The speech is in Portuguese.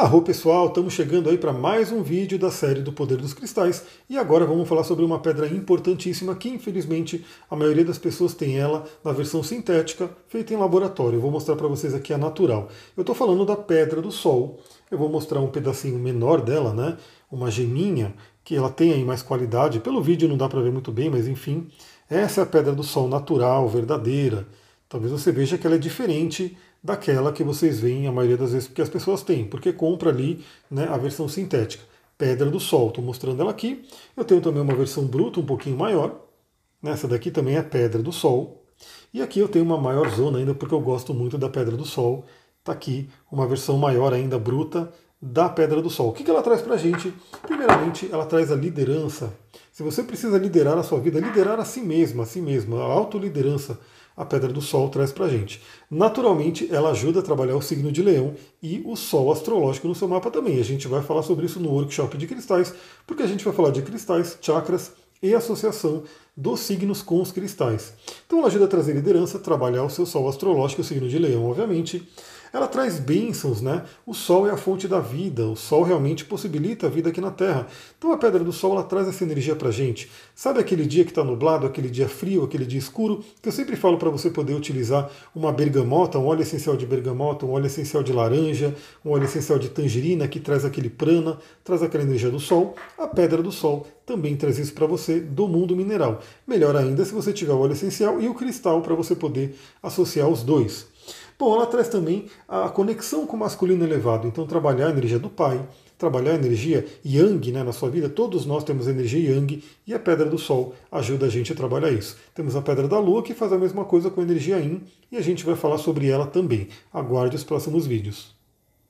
Arro pessoal, estamos chegando aí para mais um vídeo da série do Poder dos Cristais e agora vamos falar sobre uma pedra importantíssima que infelizmente a maioria das pessoas tem ela na versão sintética feita em laboratório. Eu vou mostrar para vocês aqui a natural. Eu estou falando da Pedra do Sol. Eu vou mostrar um pedacinho menor dela, né? Uma geminha que ela tem aí mais qualidade. Pelo vídeo não dá para ver muito bem, mas enfim, essa é a Pedra do Sol natural, verdadeira. Talvez você veja que ela é diferente daquela que vocês veem a maioria das vezes que as pessoas têm, porque compra ali né, a versão sintética. Pedra do Sol, estou mostrando ela aqui. Eu tenho também uma versão bruta um pouquinho maior. Essa daqui também é Pedra do Sol. E aqui eu tenho uma maior zona ainda, porque eu gosto muito da Pedra do Sol. Está aqui uma versão maior ainda, bruta, da Pedra do Sol. O que ela traz para a gente? Primeiramente, ela traz a liderança. Se você precisa liderar a sua vida, liderar a si mesma, a si mesma, a autoliderança, a Pedra do Sol traz para a gente. Naturalmente, ela ajuda a trabalhar o signo de Leão e o Sol astrológico no seu mapa também. A gente vai falar sobre isso no workshop de cristais, porque a gente vai falar de cristais, chakras e associação dos signos com os cristais. Então ela ajuda a trazer liderança, trabalhar o seu Sol astrológico, o signo de Leão, obviamente ela traz bênçãos, né? O Sol é a fonte da vida, o Sol realmente possibilita a vida aqui na Terra. Então a Pedra do Sol ela traz essa energia pra gente. Sabe aquele dia que está nublado, aquele dia frio, aquele dia escuro, que eu sempre falo para você poder utilizar uma bergamota, um óleo essencial de bergamota, um óleo essencial de laranja, um óleo essencial de tangerina, que traz aquele prana, traz aquela energia do Sol. A Pedra do Sol também traz isso para você do mundo mineral. Melhor ainda se você tiver o óleo essencial e o cristal para você poder associar os dois. Bom, ela traz também a conexão com o masculino elevado, então trabalhar a energia do pai, trabalhar a energia yang né, na sua vida, todos nós temos energia yang e a pedra do sol ajuda a gente a trabalhar isso. Temos a pedra da lua que faz a mesma coisa com a energia yin e a gente vai falar sobre ela também. Aguarde os próximos vídeos.